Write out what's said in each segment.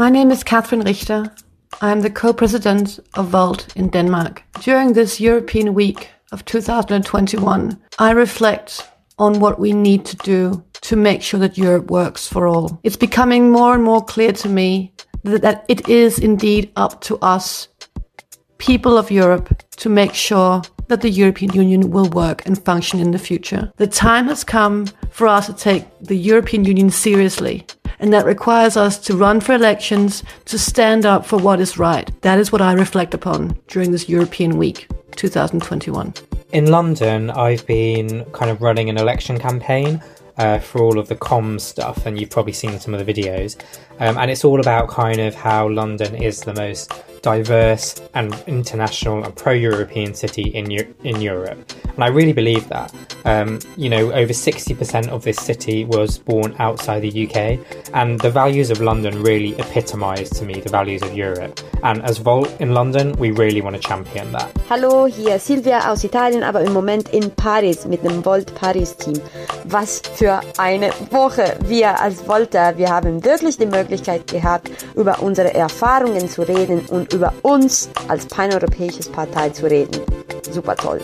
My name is Catherine Richter. I am the co-president of Volt in Denmark. During this European week of 2021, I reflect on what we need to do to make sure that Europe works for all. It's becoming more and more clear to me that it is indeed up to us, people of Europe, to make sure that the European Union will work and function in the future. The time has come for us to take the European Union seriously and that requires us to run for elections, to stand up for what is right. That is what I reflect upon during this European week 2021. In London, I've been kind of running an election campaign uh, for all of the comms stuff, and you've probably seen some of the videos. Um, and it's all about kind of how London is the most diverse and international and pro-European city in in Europe, and I really believe that. Um, you know, over sixty percent of this city was born outside the UK, and the values of London really epitomise to me the values of Europe. And as Volt in London, we really want to champion that. Hallo, hier Silvia aus Italien, aber im Moment in Paris mit dem Volt Paris Team. Was für eine Woche! Wir als Volter, wir haben wirklich die Möglichkeit gehabt, über unsere Erfahrungen zu reden und über uns als paneuropäisches Partei zu reden. Super toll.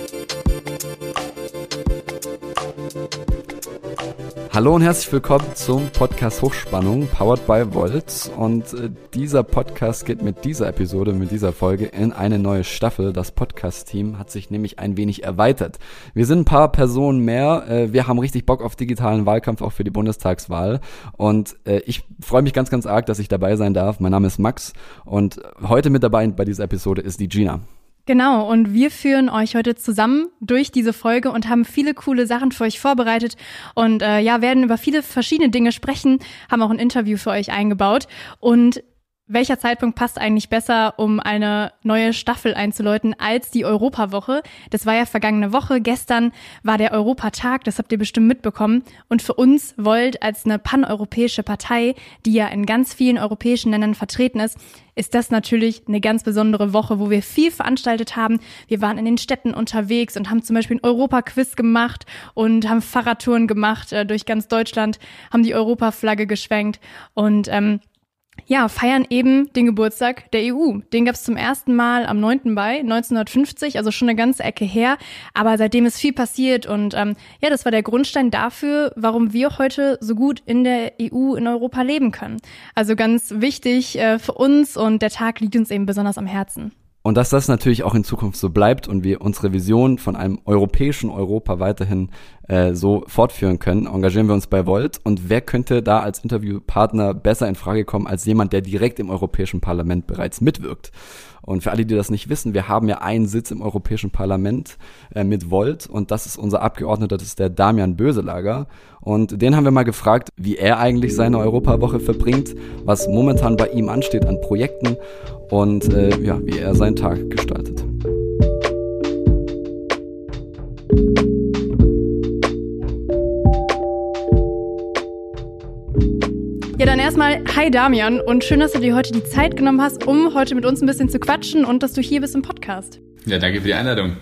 Hallo und herzlich willkommen zum Podcast Hochspannung, powered by Volt. Und äh, dieser Podcast geht mit dieser Episode, mit dieser Folge in eine neue Staffel. Das Podcast-Team hat sich nämlich ein wenig erweitert. Wir sind ein paar Personen mehr. Äh, wir haben richtig Bock auf digitalen Wahlkampf, auch für die Bundestagswahl. Und äh, ich freue mich ganz, ganz arg, dass ich dabei sein darf. Mein Name ist Max und heute mit dabei bei dieser Episode ist die Gina. Genau, und wir führen euch heute zusammen durch diese Folge und haben viele coole Sachen für euch vorbereitet und äh, ja, werden über viele verschiedene Dinge sprechen, haben auch ein Interview für euch eingebaut und welcher Zeitpunkt passt eigentlich besser, um eine neue Staffel einzuläuten als die Europawoche? Das war ja vergangene Woche. Gestern war der Europatag, das habt ihr bestimmt mitbekommen. Und für uns Volt als eine paneuropäische Partei, die ja in ganz vielen europäischen Ländern vertreten ist, ist das natürlich eine ganz besondere Woche, wo wir viel veranstaltet haben. Wir waren in den Städten unterwegs und haben zum Beispiel ein Europaquiz gemacht und haben Fahrradtouren gemacht äh, durch ganz Deutschland, haben die Europaflagge geschwenkt und ähm, ja, feiern eben den Geburtstag der EU. Den gab es zum ersten Mal am 9. Mai 1950, also schon eine ganze Ecke her. Aber seitdem ist viel passiert und ähm, ja, das war der Grundstein dafür, warum wir heute so gut in der EU, in Europa leben können. Also ganz wichtig äh, für uns und der Tag liegt uns eben besonders am Herzen. Und dass das natürlich auch in Zukunft so bleibt und wir unsere Vision von einem europäischen Europa weiterhin äh, so fortführen können, engagieren wir uns bei Volt. Und wer könnte da als Interviewpartner besser in Frage kommen als jemand, der direkt im Europäischen Parlament bereits mitwirkt? Und für alle, die das nicht wissen, wir haben ja einen Sitz im Europäischen Parlament äh, mit Volt und das ist unser Abgeordneter, das ist der Damian Böselager. Und den haben wir mal gefragt, wie er eigentlich seine Europawoche verbringt, was momentan bei ihm ansteht an Projekten und äh, ja, wie er seinen Tag gestaltet. Erstmal, hi Damian und schön, dass du dir heute die Zeit genommen hast, um heute mit uns ein bisschen zu quatschen und dass du hier bist im Podcast. Ja, danke für die Einladung.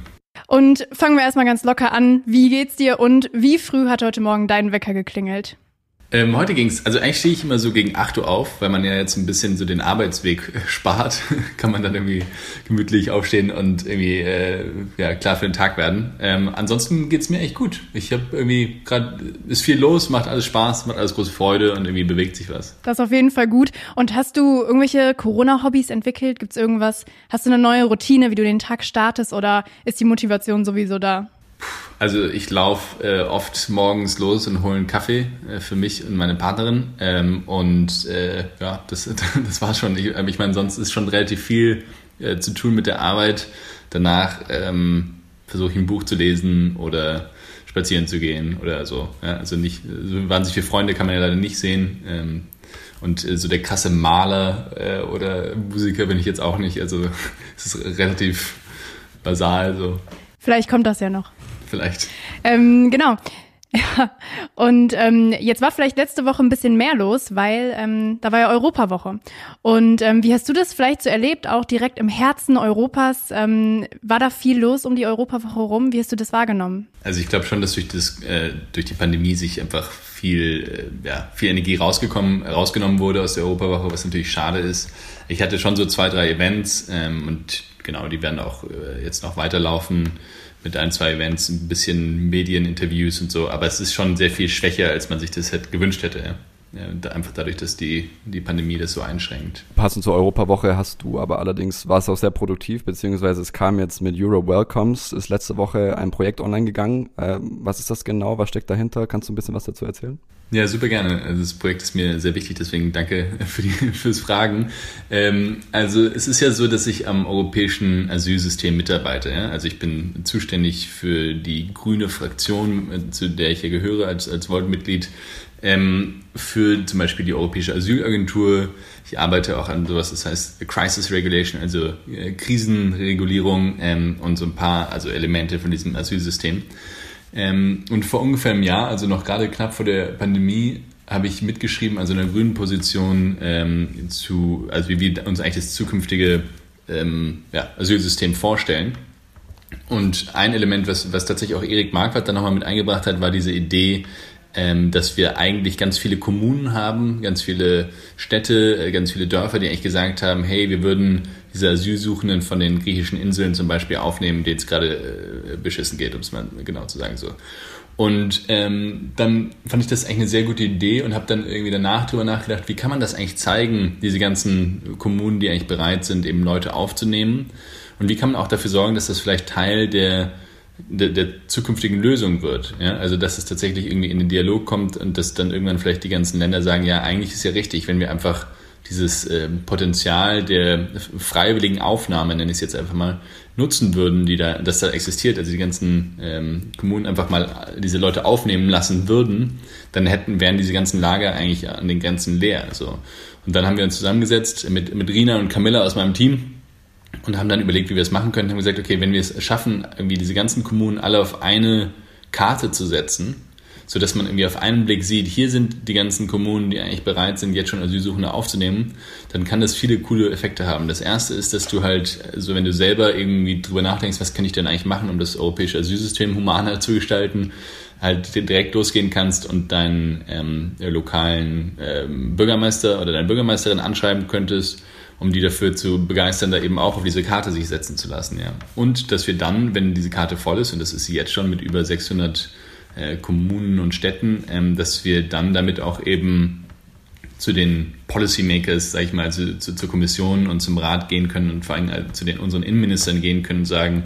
Und fangen wir erstmal ganz locker an. Wie geht's dir und wie früh hat heute Morgen dein Wecker geklingelt? Ähm, heute ging's, also eigentlich stehe ich immer so gegen 8 Uhr auf, weil man ja jetzt ein bisschen so den Arbeitsweg spart. Kann man dann irgendwie gemütlich aufstehen und irgendwie äh, ja, klar für den Tag werden. Ähm, ansonsten geht's mir echt gut. Ich habe irgendwie gerade, ist viel los, macht alles Spaß, macht alles große Freude und irgendwie bewegt sich was. Das ist auf jeden Fall gut. Und hast du irgendwelche Corona-Hobbys entwickelt? Gibt's irgendwas? Hast du eine neue Routine, wie du den Tag startest oder ist die Motivation sowieso da? Also ich laufe äh, oft morgens los und hole einen Kaffee äh, für mich und meine Partnerin. Ähm, und äh, ja, das, das war schon. Ich, ich meine, sonst ist schon relativ viel äh, zu tun mit der Arbeit. Danach ähm, versuche ich ein Buch zu lesen oder spazieren zu gehen oder so. Ja, also nicht so wahnsinnig viele Freunde kann man ja leider nicht sehen. Ähm, und äh, so der krasse Maler äh, oder Musiker bin ich jetzt auch nicht. Also es ist relativ basal so. Vielleicht kommt das ja noch vielleicht. Ähm, genau. Ja, und ähm, jetzt war vielleicht letzte Woche ein bisschen mehr los, weil ähm, da war ja Europawoche. Und ähm, wie hast du das vielleicht so erlebt, auch direkt im Herzen Europas? Ähm, war da viel los um die Europawoche rum? Wie hast du das wahrgenommen? Also ich glaube schon, dass durch, das, äh, durch die Pandemie sich einfach viel, äh, ja, viel Energie rausgekommen, rausgenommen wurde aus der Europawoche, was natürlich schade ist. Ich hatte schon so zwei, drei Events ähm, und genau, die werden auch äh, jetzt noch weiterlaufen mit ein, zwei Events, ein bisschen Medieninterviews und so, aber es ist schon sehr viel schwächer, als man sich das hätte gewünscht hätte. Ja. Einfach dadurch, dass die, die Pandemie das so einschränkt. Passend zur Europawoche hast du aber allerdings, war es auch sehr produktiv, beziehungsweise es kam jetzt mit Euro Welcomes, ist letzte Woche ein Projekt online gegangen. Ähm, was ist das genau? Was steckt dahinter? Kannst du ein bisschen was dazu erzählen? Ja, super gerne. Also das Projekt ist mir sehr wichtig, deswegen danke für die, fürs Fragen. Ähm, also es ist ja so, dass ich am europäischen Asylsystem mitarbeite. Ja? Also ich bin zuständig für die grüne Fraktion, äh, zu der ich ja gehöre als, als Volt-Mitglied, ähm, für zum Beispiel die Europäische Asylagentur. Ich arbeite auch an sowas, das heißt Crisis Regulation, also äh, Krisenregulierung ähm, und so ein paar also Elemente von diesem Asylsystem. Ähm, und vor ungefähr einem Jahr, also noch gerade knapp vor der Pandemie, habe ich mitgeschrieben, also in einer grünen Position ähm, zu, also wie wir uns eigentlich das zukünftige ähm, ja, Asylsystem vorstellen. Und ein Element, was, was tatsächlich auch Erik Marquardt dann nochmal mit eingebracht hat, war diese Idee, ähm, dass wir eigentlich ganz viele Kommunen haben, ganz viele Städte, äh, ganz viele Dörfer, die eigentlich gesagt haben, hey, wir würden diese Asylsuchenden von den griechischen Inseln zum Beispiel aufnehmen, denen es gerade äh, beschissen geht, um es mal genau zu sagen so. Und ähm, dann fand ich das eigentlich eine sehr gute Idee und habe dann irgendwie danach drüber nachgedacht, wie kann man das eigentlich zeigen, diese ganzen Kommunen, die eigentlich bereit sind, eben Leute aufzunehmen. Und wie kann man auch dafür sorgen, dass das vielleicht Teil der der, der zukünftigen Lösung wird. Ja? Also dass es tatsächlich irgendwie in den Dialog kommt und dass dann irgendwann vielleicht die ganzen Länder sagen, ja, eigentlich ist ja richtig, wenn wir einfach dieses äh, Potenzial der freiwilligen Aufnahme, nenne ich es jetzt einfach mal, nutzen würden, die da, das da existiert, also die ganzen ähm, Kommunen einfach mal diese Leute aufnehmen lassen würden, dann hätten, wären diese ganzen Lager eigentlich an den Grenzen leer. So. Und dann haben wir uns zusammengesetzt mit, mit Rina und Camilla aus meinem Team und haben dann überlegt, wie wir es machen können. Haben gesagt, okay, wenn wir es schaffen, irgendwie diese ganzen Kommunen alle auf eine Karte zu setzen, so dass man irgendwie auf einen Blick sieht, hier sind die ganzen Kommunen, die eigentlich bereit sind, jetzt schon Asylsuchende aufzunehmen, dann kann das viele coole Effekte haben. Das erste ist, dass du halt, also wenn du selber irgendwie drüber nachdenkst, was kann ich denn eigentlich machen, um das europäische Asylsystem humaner zu gestalten, halt direkt losgehen kannst und deinen ähm, lokalen ähm, Bürgermeister oder deine Bürgermeisterin anschreiben könntest um die dafür zu begeistern, da eben auch auf diese Karte sich setzen zu lassen. Ja. Und dass wir dann, wenn diese Karte voll ist, und das ist sie jetzt schon mit über 600 äh, Kommunen und Städten, ähm, dass wir dann damit auch eben zu den Policymakers, sag ich mal, zu, zu, zur Kommission und zum Rat gehen können und vor allem äh, zu den unseren Innenministern gehen können und sagen,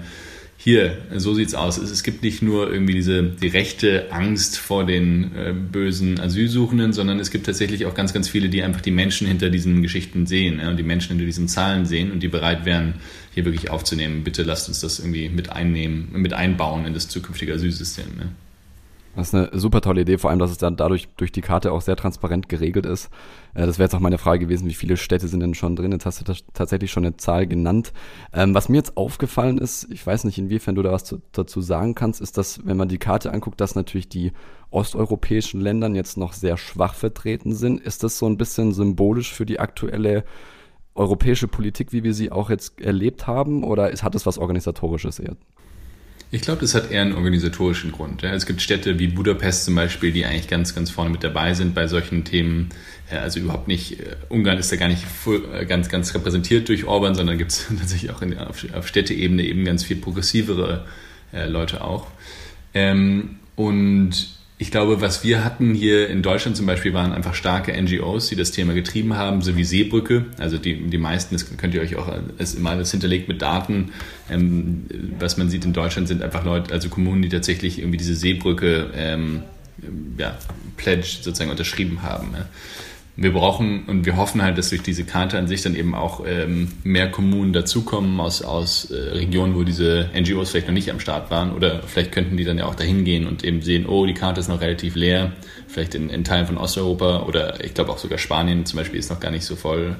hier, so sieht's aus. Es, gibt nicht nur irgendwie diese die rechte Angst vor den äh, bösen Asylsuchenden, sondern es gibt tatsächlich auch ganz, ganz viele, die einfach die Menschen hinter diesen Geschichten sehen ja, und die Menschen hinter diesen Zahlen sehen und die bereit wären, hier wirklich aufzunehmen. Bitte lasst uns das irgendwie mit einnehmen, mit einbauen in das zukünftige Asylsystem. Ja. Das ist eine super tolle Idee, vor allem, dass es dann dadurch durch die Karte auch sehr transparent geregelt ist. Äh, das wäre jetzt auch meine Frage gewesen, wie viele Städte sind denn schon drin? Jetzt hast du tatsächlich schon eine Zahl genannt. Ähm, was mir jetzt aufgefallen ist, ich weiß nicht, inwiefern du da was dazu sagen kannst, ist, dass, wenn man die Karte anguckt, dass natürlich die osteuropäischen Ländern jetzt noch sehr schwach vertreten sind. Ist das so ein bisschen symbolisch für die aktuelle europäische Politik, wie wir sie auch jetzt erlebt haben? Oder hat es was Organisatorisches eher? Ich glaube, das hat eher einen organisatorischen Grund. Es gibt Städte wie Budapest zum Beispiel, die eigentlich ganz, ganz vorne mit dabei sind bei solchen Themen. Also überhaupt nicht, äh, Ungarn ist da gar nicht äh, ganz, ganz repräsentiert durch Orban, sondern gibt es tatsächlich auch in, auf, auf Städteebene eben ganz viel progressivere äh, Leute auch. Ähm, und ich glaube, was wir hatten hier in Deutschland zum Beispiel, waren einfach starke NGOs, die das Thema getrieben haben, so wie Seebrücke. Also die, die meisten, das könnt ihr euch auch als immer alles hinterlegt mit Daten. Ähm, was man sieht in Deutschland sind einfach Leute, also Kommunen, die tatsächlich irgendwie diese Seebrücke ähm, ja, Pledge sozusagen unterschrieben haben. Ja wir brauchen und wir hoffen halt, dass durch diese Karte an sich dann eben auch ähm, mehr Kommunen dazukommen aus, aus äh, Regionen, wo diese NGOs vielleicht noch nicht am Start waren oder vielleicht könnten die dann ja auch dahin gehen und eben sehen, oh, die Karte ist noch relativ leer, vielleicht in, in Teilen von Osteuropa oder ich glaube auch sogar Spanien zum Beispiel ist noch gar nicht so voll,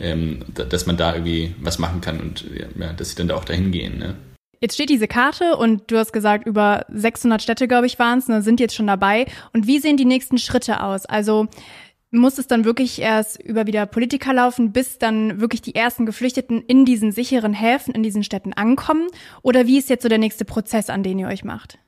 ähm, dass man da irgendwie was machen kann und ja, dass sie dann da auch dahin gehen. Ne? Jetzt steht diese Karte und du hast gesagt, über 600 Städte, glaube ich, waren es, ne, sind jetzt schon dabei. Und wie sehen die nächsten Schritte aus? Also muss es dann wirklich erst über wieder Politiker laufen, bis dann wirklich die ersten Geflüchteten in diesen sicheren Häfen, in diesen Städten ankommen? Oder wie ist jetzt so der nächste Prozess, an den ihr euch macht?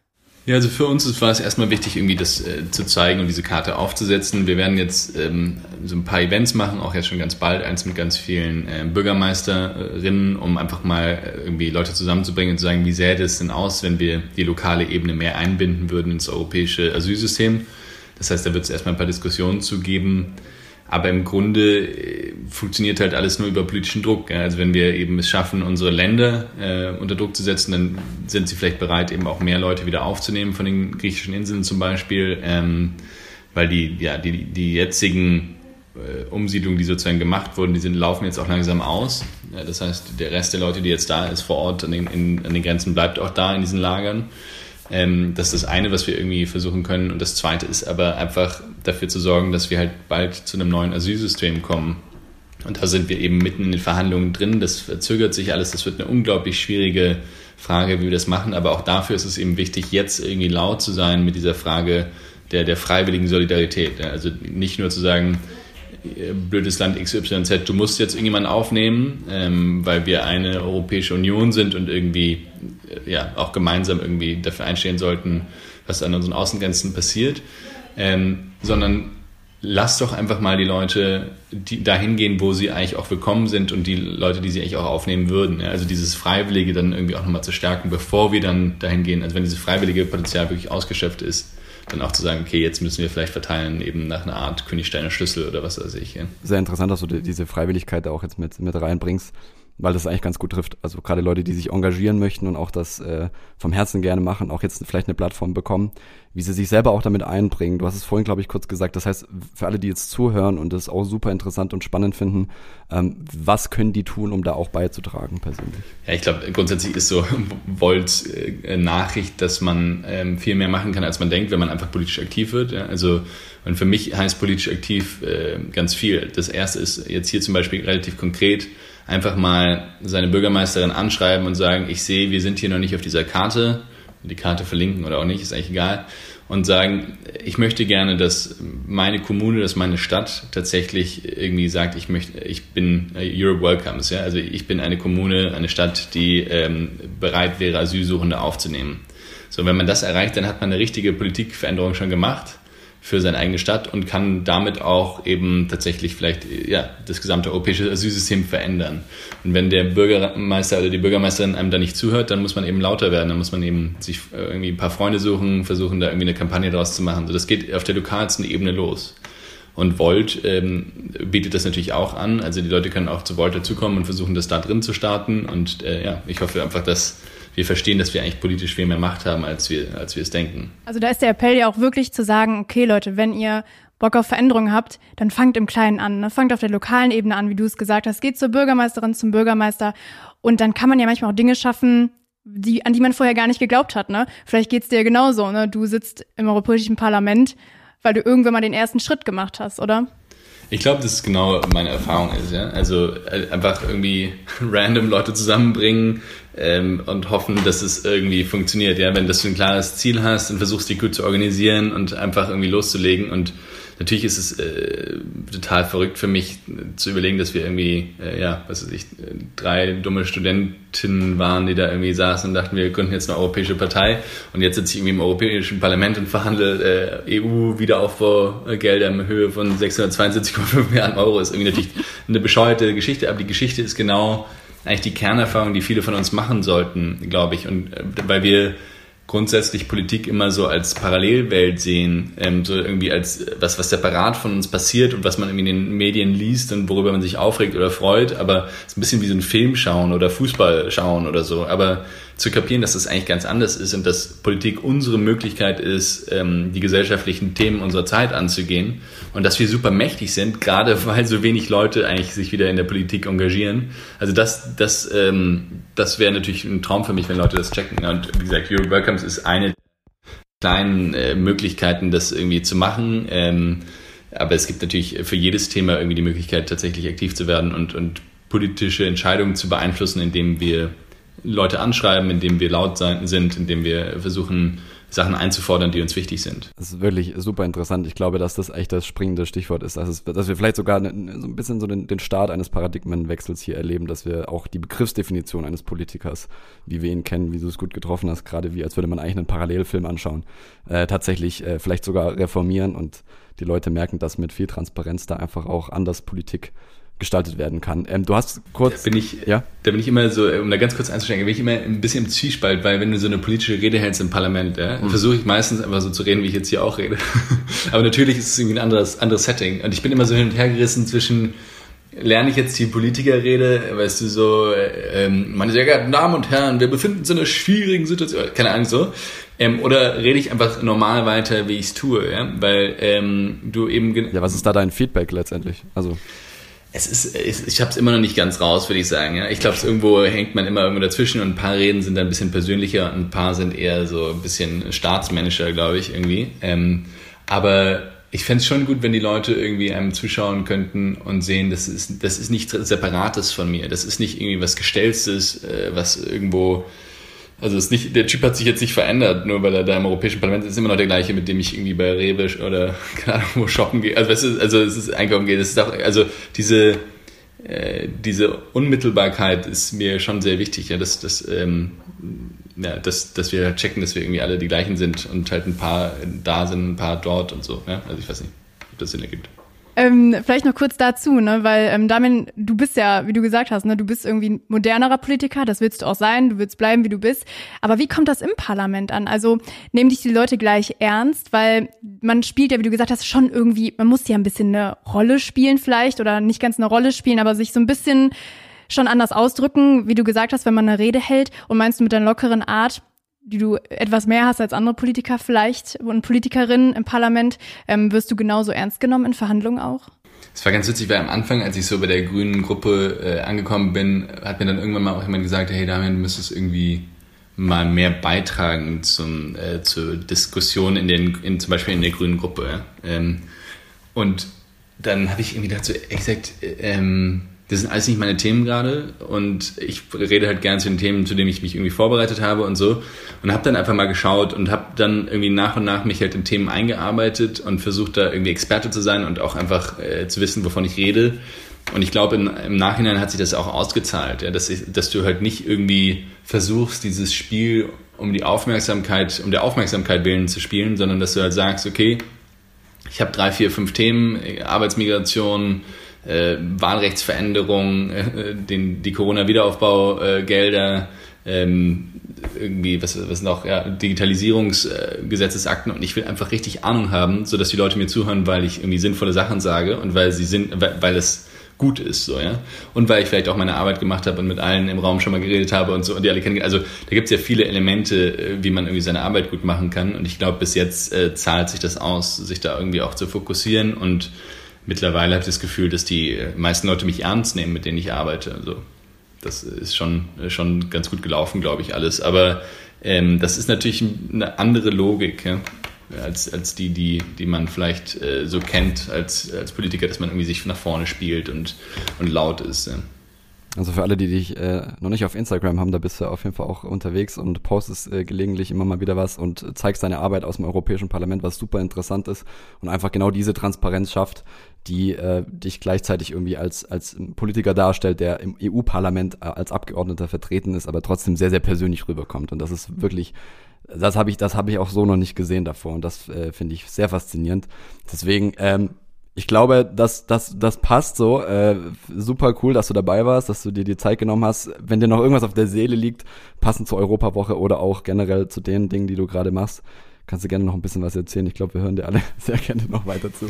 Ja, also für uns war es erstmal wichtig, irgendwie das äh, zu zeigen und diese Karte aufzusetzen. Wir werden jetzt ähm, so ein paar Events machen, auch jetzt schon ganz bald, eins mit ganz vielen äh, Bürgermeisterinnen, um einfach mal äh, irgendwie Leute zusammenzubringen und zu sagen, wie sähe das denn aus, wenn wir die lokale Ebene mehr einbinden würden ins europäische Asylsystem. Das heißt, da wird es erstmal ein paar Diskussionen zu geben. Aber im Grunde äh, funktioniert halt alles nur über politischen Druck. Also wenn wir eben es schaffen, unsere Länder äh, unter Druck zu setzen, dann sind sie vielleicht bereit, eben auch mehr Leute wieder aufzunehmen von den griechischen Inseln zum Beispiel, ähm, weil die, ja, die, die jetzigen äh, Umsiedlungen, die sozusagen gemacht wurden, die sind, laufen jetzt auch langsam aus. Ja, das heißt, der Rest der Leute, die jetzt da ist vor Ort an den, in, an den Grenzen, bleibt auch da in diesen Lagern. Ähm, das ist das eine, was wir irgendwie versuchen können. Und das zweite ist aber einfach dafür zu sorgen, dass wir halt bald zu einem neuen Asylsystem kommen. Und da sind wir eben mitten in den Verhandlungen drin. Das verzögert sich alles. Das wird eine unglaublich schwierige Frage, wie wir das machen. Aber auch dafür ist es eben wichtig, jetzt irgendwie laut zu sein mit dieser Frage der, der freiwilligen Solidarität. Also nicht nur zu sagen, blödes Land XYZ, du musst jetzt irgendjemanden aufnehmen, ähm, weil wir eine Europäische Union sind und irgendwie äh, ja auch gemeinsam irgendwie dafür einstehen sollten, was an unseren Außengrenzen passiert, ähm, sondern lass doch einfach mal die Leute dahin gehen, wo sie eigentlich auch willkommen sind und die Leute, die sie eigentlich auch aufnehmen würden. Also dieses Freiwillige dann irgendwie auch nochmal zu stärken, bevor wir dann dahin gehen. Also wenn dieses freiwillige Potenzial wirklich ausgeschöpft ist, dann auch zu sagen, okay, jetzt müssen wir vielleicht verteilen, eben nach einer Art Königsteiner Schlüssel oder was weiß ich. Ja. Sehr interessant, dass du diese Freiwilligkeit auch jetzt mit, mit reinbringst weil das eigentlich ganz gut trifft. Also gerade Leute, die sich engagieren möchten und auch das äh, vom Herzen gerne machen, auch jetzt vielleicht eine Plattform bekommen, wie sie sich selber auch damit einbringen. Du hast es vorhin, glaube ich, kurz gesagt. Das heißt, für alle, die jetzt zuhören und das auch super interessant und spannend finden, ähm, was können die tun, um da auch beizutragen persönlich? Ja, ich glaube, grundsätzlich ist so Volts äh, Nachricht, dass man ähm, viel mehr machen kann, als man denkt, wenn man einfach politisch aktiv wird. Ja? Also und für mich heißt politisch aktiv äh, ganz viel. Das erste ist jetzt hier zum Beispiel relativ konkret, einfach mal seine Bürgermeisterin anschreiben und sagen, ich sehe, wir sind hier noch nicht auf dieser Karte, die Karte verlinken oder auch nicht, ist eigentlich egal, und sagen, ich möchte gerne, dass meine Kommune, dass meine Stadt tatsächlich irgendwie sagt, ich möchte, ich bin äh, Europe Welcomes, ja, also ich bin eine Kommune, eine Stadt, die ähm, bereit wäre, Asylsuchende aufzunehmen. So, wenn man das erreicht, dann hat man eine richtige Politikveränderung schon gemacht für seine eigene Stadt und kann damit auch eben tatsächlich vielleicht ja, das gesamte europäische Asylsystem verändern. Und wenn der Bürgermeister oder die Bürgermeisterin einem da nicht zuhört, dann muss man eben lauter werden, dann muss man eben sich äh, irgendwie ein paar Freunde suchen, versuchen da irgendwie eine Kampagne draus zu machen. So, das geht auf der lokalsten Ebene los. Und Volt ähm, bietet das natürlich auch an. Also die Leute können auch zu Volt dazukommen und versuchen, das da drin zu starten. Und äh, ja, ich hoffe einfach, dass wir verstehen, dass wir eigentlich politisch viel mehr Macht haben, als wir, als wir es denken. Also da ist der Appell ja auch wirklich zu sagen, okay Leute, wenn ihr Bock auf Veränderungen habt, dann fangt im Kleinen an. Ne? Fangt auf der lokalen Ebene an, wie du es gesagt hast. Geht zur Bürgermeisterin, zum Bürgermeister. Und dann kann man ja manchmal auch Dinge schaffen, die, an die man vorher gar nicht geglaubt hat. Ne? Vielleicht geht's dir genauso. Ne? Du sitzt im Europäischen Parlament, weil du irgendwann mal den ersten Schritt gemacht hast, oder? Ich glaube, das ist genau meine Erfahrung ist, ja. Also äh, einfach irgendwie random Leute zusammenbringen ähm, und hoffen, dass es irgendwie funktioniert, ja. Wenn du ein klares Ziel hast und versuchst, die gut zu organisieren und einfach irgendwie loszulegen und natürlich ist es äh, total verrückt für mich zu überlegen, dass wir irgendwie, äh, ja, was weiß ich, drei dumme Studentinnen waren, die da irgendwie saßen und dachten, wir gründen jetzt eine europäische Partei und jetzt sitze ich irgendwie im Europäischen Parlament und verhandle äh, EU-Wiederaufbaugelder in Höhe von 672,5 Milliarden Euro. Ist irgendwie natürlich eine bescheuerte Geschichte, aber die Geschichte ist genau eigentlich die Kernerfahrung, die viele von uns machen sollten, glaube ich. Und äh, weil wir grundsätzlich Politik immer so als Parallelwelt sehen, ähm, so irgendwie als was, was separat von uns passiert und was man irgendwie in den Medien liest und worüber man sich aufregt oder freut, aber es ist ein bisschen wie so ein Film schauen oder Fußball schauen oder so. Aber zu kapieren, dass das eigentlich ganz anders ist und dass Politik unsere Möglichkeit ist, ähm, die gesellschaftlichen Themen unserer Zeit anzugehen und dass wir super mächtig sind, gerade weil so wenig Leute eigentlich sich wieder in der Politik engagieren. Also das, das, ähm, das wäre natürlich ein Traum für mich, wenn Leute das checken. Und wie gesagt, Euro Welcomes ist eine kleinen äh, Möglichkeiten, das irgendwie zu machen. Ähm, aber es gibt natürlich für jedes Thema irgendwie die Möglichkeit, tatsächlich aktiv zu werden und, und politische Entscheidungen zu beeinflussen, indem wir Leute anschreiben, indem wir laut sind, indem wir versuchen, Sachen einzufordern, die uns wichtig sind. Das ist wirklich super interessant. Ich glaube, dass das echt das springende Stichwort ist, dass, es, dass wir vielleicht sogar so ein bisschen so den, den Start eines Paradigmenwechsels hier erleben, dass wir auch die Begriffsdefinition eines Politikers, wie wir ihn kennen, wie du es gut getroffen hast, gerade wie als würde man eigentlich einen Parallelfilm anschauen, äh, tatsächlich äh, vielleicht sogar reformieren und die Leute merken, dass mit viel Transparenz da einfach auch anders Politik gestaltet werden kann. Ähm, du hast kurz. Da bin ich, ja? da bin ich immer so, um da ganz kurz einzusteigen, bin ich immer ein bisschen im Zwiespalt, weil wenn du so eine politische Rede hältst im Parlament, ja, mhm. versuche ich meistens einfach so zu reden, wie ich jetzt hier auch rede. Aber natürlich ist es irgendwie ein anderes, anderes Setting. Und ich bin immer so hin und her gerissen zwischen, lerne ich jetzt die Politikerrede, weißt du, so, ähm, meine sehr geehrten Damen und Herren, wir befinden uns in einer schwierigen Situation, keine Ahnung, so. Ähm, oder rede ich einfach normal weiter, wie ich es tue, ja, weil ähm, du eben... Ja, was ist da dein Feedback letztendlich? Also... Es ist, ich habe es immer noch nicht ganz raus, würde ich sagen. Ja? Ich glaube, irgendwo hängt man immer irgendwo dazwischen und ein paar Reden sind dann ein bisschen persönlicher und ein paar sind eher so ein bisschen staatsmännischer, glaube ich, irgendwie. Ähm, aber ich fände es schon gut, wenn die Leute irgendwie einem zuschauen könnten und sehen, das ist, das ist nichts Separates von mir. Das ist nicht irgendwie was Gestellstes, äh, was irgendwo also ist nicht, der Typ hat sich jetzt nicht verändert, nur weil er da im Europäischen Parlament ist, ist immer noch der gleiche, mit dem ich irgendwie bei Rewe oder keine Ahnung, wo shoppen gehe. Also, weißt du, also es ist einkaufen gehe. Das ist auch, also diese, äh, diese Unmittelbarkeit ist mir schon sehr wichtig, ja, dass, dass, ähm, ja, dass, dass wir checken, dass wir irgendwie alle die gleichen sind und halt ein paar da sind, ein paar dort und so. Ja? Also ich weiß nicht, ob das Sinn ergibt. Ähm, vielleicht noch kurz dazu, ne, weil ähm, Damin, du bist ja, wie du gesagt hast, ne, du bist irgendwie ein modernerer Politiker, das willst du auch sein, du willst bleiben, wie du bist. Aber wie kommt das im Parlament an? Also nehmen dich die Leute gleich ernst, weil man spielt ja, wie du gesagt hast, schon irgendwie, man muss ja ein bisschen eine Rolle spielen vielleicht oder nicht ganz eine Rolle spielen, aber sich so ein bisschen schon anders ausdrücken, wie du gesagt hast, wenn man eine Rede hält und meinst du mit deiner lockeren Art, die du etwas mehr hast als andere Politiker vielleicht und Politikerinnen im Parlament, ähm, wirst du genauso ernst genommen in Verhandlungen auch? Es war ganz witzig, weil am Anfang, als ich so bei der grünen Gruppe äh, angekommen bin, hat mir dann irgendwann mal auch jemand gesagt, hey Damian, du müsstest irgendwie mal mehr beitragen zum, äh, zur Diskussion in den, in, zum Beispiel in der grünen Gruppe. Ähm, und dann habe ich irgendwie dazu gesagt, äh, ähm, das sind alles nicht meine Themen gerade und ich rede halt gerne zu den Themen, zu denen ich mich irgendwie vorbereitet habe und so und habe dann einfach mal geschaut und habe dann irgendwie nach und nach mich halt in Themen eingearbeitet und versucht da irgendwie Experte zu sein und auch einfach äh, zu wissen, wovon ich rede. Und ich glaube, im, Nachhinein hat sich das auch ausgezahlt, ja, dass, ich, dass du halt nicht irgendwie versuchst, dieses Spiel um die Aufmerksamkeit, um der Aufmerksamkeit willen zu spielen, sondern dass du halt sagst, okay, ich habe drei, vier, fünf Themen, Arbeitsmigration, äh, Wahlrechtsveränderungen, äh, den, die Corona-Wiederaufbaugelder, ähm, irgendwie, was, was noch, ja, Digitalisierungsgesetzesakten und ich will einfach richtig Ahnung haben, so dass die Leute mir zuhören, weil ich irgendwie sinnvolle Sachen sage und weil sie sind, weil, weil es gut ist, so, ja. Und weil ich vielleicht auch meine Arbeit gemacht habe und mit allen im Raum schon mal geredet habe und so und die alle kennen. Also da gibt es ja viele Elemente, äh, wie man irgendwie seine Arbeit gut machen kann. Und ich glaube, bis jetzt äh, zahlt sich das aus, sich da irgendwie auch zu fokussieren und mittlerweile habe ich das Gefühl, dass die meisten Leute mich ernst nehmen, mit denen ich arbeite. Also das ist schon, schon ganz gut gelaufen, glaube ich, alles. Aber ähm, das ist natürlich eine andere Logik ja, als, als die, die, die man vielleicht äh, so kennt als, als Politiker, dass man irgendwie sich nach vorne spielt und, und laut ist. Ja. Also für alle, die dich äh, noch nicht auf Instagram haben, da bist du auf jeden Fall auch unterwegs und postest äh, gelegentlich immer mal wieder was und zeigst deine Arbeit aus dem Europäischen Parlament, was super interessant ist und einfach genau diese Transparenz schafft, die äh, dich gleichzeitig irgendwie als, als Politiker darstellt, der im EU-Parlament äh, als Abgeordneter vertreten ist, aber trotzdem sehr, sehr persönlich rüberkommt. Und das ist wirklich das habe ich, das habe ich auch so noch nicht gesehen davor und das äh, finde ich sehr faszinierend. Deswegen ähm, ich glaube, dass das, das passt so. Äh, super cool, dass du dabei warst, dass du dir die Zeit genommen hast. Wenn dir noch irgendwas auf der Seele liegt, passend zur Europawoche oder auch generell zu den Dingen, die du gerade machst, kannst du gerne noch ein bisschen was erzählen. Ich glaube, wir hören dir alle sehr gerne noch weiter zu.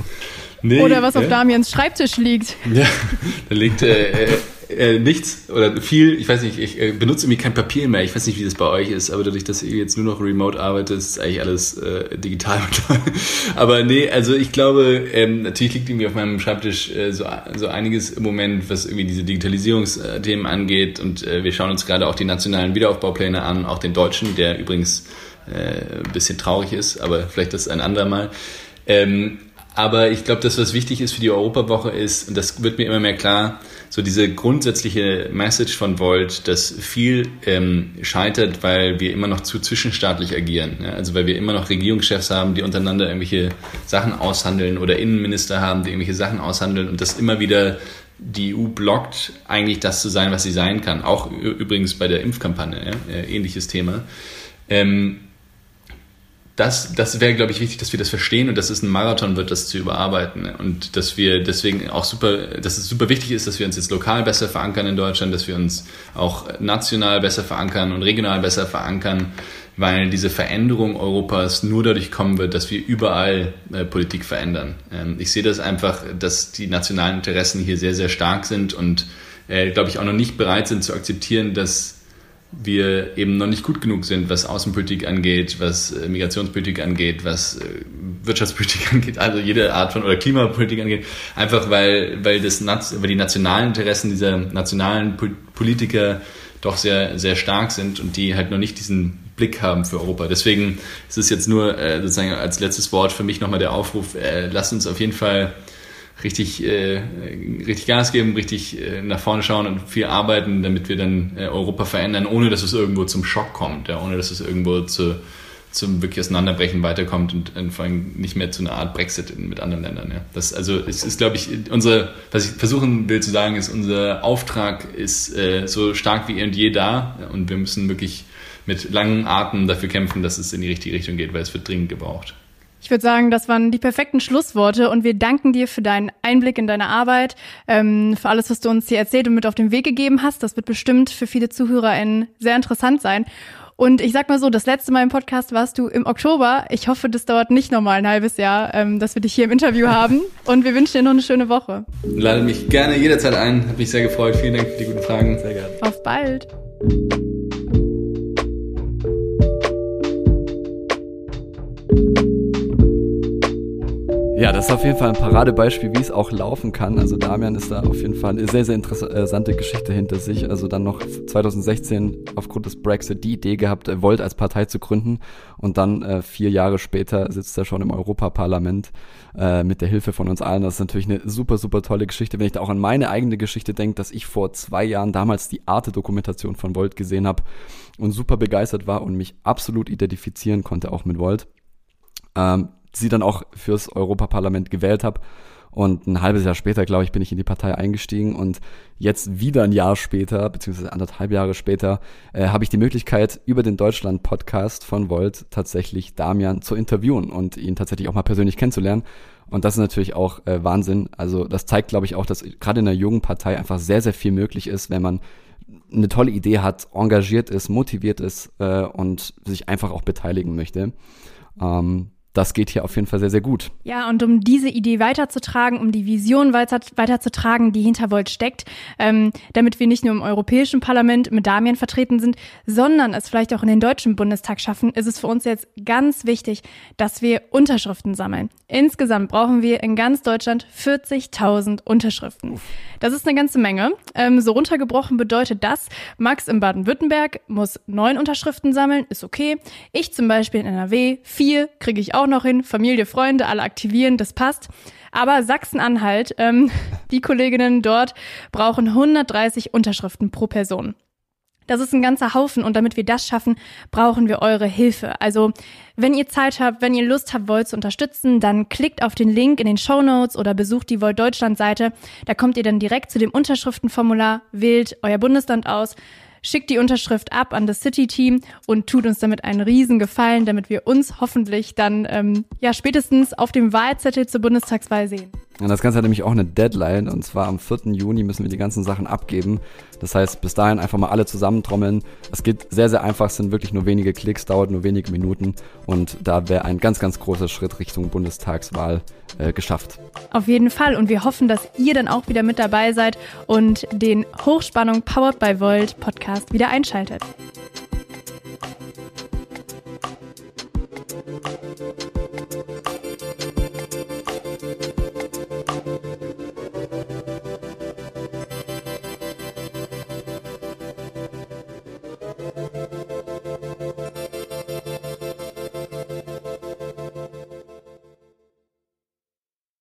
Nee, oder was äh, auf Damians Schreibtisch liegt. Ja, da liegt äh, äh, nichts oder viel, ich weiß nicht, ich äh, benutze irgendwie kein Papier mehr. Ich weiß nicht, wie das bei euch ist, aber dadurch, dass ihr jetzt nur noch remote arbeitet, ist eigentlich alles äh, digital. aber nee, also ich glaube, ähm, natürlich liegt irgendwie auf meinem Schreibtisch äh, so, so einiges im Moment, was irgendwie diese Digitalisierungsthemen angeht und äh, wir schauen uns gerade auch die nationalen Wiederaufbaupläne an, auch den deutschen, der übrigens äh, ein bisschen traurig ist, aber vielleicht das ein andermal. Ähm, aber ich glaube, das, was wichtig ist für die Europawoche ist, und das wird mir immer mehr klar, so diese grundsätzliche Message von Volt, dass viel ähm, scheitert, weil wir immer noch zu zwischenstaatlich agieren. Ja? Also weil wir immer noch Regierungschefs haben, die untereinander irgendwelche Sachen aushandeln oder Innenminister haben, die irgendwelche Sachen aushandeln und das immer wieder die EU blockt, eigentlich das zu sein, was sie sein kann. Auch übrigens bei der Impfkampagne, ja? Äh, ähnliches Thema. Ähm, das, das wäre, glaube ich, wichtig, dass wir das verstehen und dass es ein Marathon wird, das zu überarbeiten. Und dass wir deswegen auch super, dass es super wichtig ist, dass wir uns jetzt lokal besser verankern in Deutschland, dass wir uns auch national besser verankern und regional besser verankern, weil diese Veränderung Europas nur dadurch kommen wird, dass wir überall äh, Politik verändern. Ähm, ich sehe das einfach, dass die nationalen Interessen hier sehr, sehr stark sind und, äh, glaube ich, auch noch nicht bereit sind zu akzeptieren, dass wir eben noch nicht gut genug sind, was Außenpolitik angeht, was äh, Migrationspolitik angeht, was äh, Wirtschaftspolitik angeht, also jede Art von oder Klimapolitik angeht, einfach weil weil das weil die nationalen Interessen dieser nationalen Politiker doch sehr sehr stark sind und die halt noch nicht diesen Blick haben für Europa. Deswegen ist es jetzt nur äh, sozusagen als letztes Wort für mich nochmal der Aufruf: Lasst uns auf jeden Fall richtig, äh, richtig Gas geben, richtig äh, nach vorne schauen und viel arbeiten, damit wir dann äh, Europa verändern, ohne dass es irgendwo zum Schock kommt, ja, ohne dass es irgendwo zu, zum wirklich Auseinanderbrechen weiterkommt und, und vor allem nicht mehr zu einer Art Brexit mit anderen Ländern. Ja. Das, also es ist, glaube ich, unsere, was ich versuchen will zu sagen, ist, unser Auftrag ist äh, so stark wie eh und je da und wir müssen wirklich mit langen Atem dafür kämpfen, dass es in die richtige Richtung geht, weil es wird dringend gebraucht. Ich würde sagen, das waren die perfekten Schlussworte und wir danken dir für deinen Einblick in deine Arbeit, ähm, für alles, was du uns hier erzählt und mit auf den Weg gegeben hast. Das wird bestimmt für viele ZuhörerInnen sehr interessant sein. Und ich sag mal so, das letzte Mal im Podcast warst du im Oktober. Ich hoffe, das dauert nicht nochmal ein halbes Jahr, ähm, dass wir dich hier im Interview haben. Und wir wünschen dir noch eine schöne Woche. Ladet mich gerne jederzeit ein. Hat mich sehr gefreut. Vielen Dank für die guten Fragen. Sehr gerne. Auf bald. Ja, das ist auf jeden Fall ein Paradebeispiel, wie es auch laufen kann. Also Damian ist da auf jeden Fall eine sehr, sehr interessante Geschichte hinter sich. Also dann noch 2016 aufgrund des Brexit die Idee gehabt, Volt als Partei zu gründen. Und dann äh, vier Jahre später sitzt er schon im Europaparlament äh, mit der Hilfe von uns allen. Das ist natürlich eine super, super tolle Geschichte. Wenn ich da auch an meine eigene Geschichte denke, dass ich vor zwei Jahren damals die Arte-Dokumentation von Volt gesehen habe und super begeistert war und mich absolut identifizieren konnte, auch mit Volt. Ähm, sie dann auch fürs Europaparlament gewählt habe. Und ein halbes Jahr später, glaube ich, bin ich in die Partei eingestiegen und jetzt wieder ein Jahr später, beziehungsweise anderthalb Jahre später, äh, habe ich die Möglichkeit, über den Deutschland-Podcast von Volt tatsächlich Damian zu interviewen und ihn tatsächlich auch mal persönlich kennenzulernen. Und das ist natürlich auch äh, Wahnsinn. Also das zeigt, glaube ich, auch, dass gerade in einer jungen Partei einfach sehr, sehr viel möglich ist, wenn man eine tolle Idee hat, engagiert ist, motiviert ist äh, und sich einfach auch beteiligen möchte. Ähm, das geht hier auf jeden Fall sehr, sehr gut. Ja, und um diese Idee weiterzutragen, um die Vision weiter, weiterzutragen, die hinter Volt steckt, ähm, damit wir nicht nur im Europäischen Parlament mit Damien vertreten sind, sondern es vielleicht auch in den Deutschen Bundestag schaffen, ist es für uns jetzt ganz wichtig, dass wir Unterschriften sammeln. Insgesamt brauchen wir in ganz Deutschland 40.000 Unterschriften. Das ist eine ganze Menge. Ähm, so runtergebrochen bedeutet das, Max in Baden-Württemberg muss neun Unterschriften sammeln, ist okay. Ich zum Beispiel in NRW, vier kriege ich auch noch hin. Familie, Freunde, alle aktivieren, das passt. Aber Sachsen-Anhalt, ähm, die Kolleginnen dort brauchen 130 Unterschriften pro Person. Das ist ein ganzer Haufen und damit wir das schaffen, brauchen wir eure Hilfe. Also, wenn ihr Zeit habt, wenn ihr Lust habt, Volt zu unterstützen, dann klickt auf den Link in den Show Notes oder besucht die Volt Deutschland Seite. Da kommt ihr dann direkt zu dem Unterschriftenformular, wählt euer Bundesland aus, schickt die Unterschrift ab an das City-Team und tut uns damit einen riesen Gefallen, damit wir uns hoffentlich dann ähm, ja spätestens auf dem Wahlzettel zur Bundestagswahl sehen. Und das Ganze hat nämlich auch eine Deadline und zwar am 4. Juni müssen wir die ganzen Sachen abgeben. Das heißt, bis dahin einfach mal alle zusammentrommeln. Es geht sehr, sehr einfach, es sind wirklich nur wenige Klicks, dauert nur wenige Minuten und da wäre ein ganz, ganz großer Schritt Richtung Bundestagswahl äh, geschafft. Auf jeden Fall und wir hoffen, dass ihr dann auch wieder mit dabei seid und den Hochspannung Powered by Volt Podcast wieder einschaltet.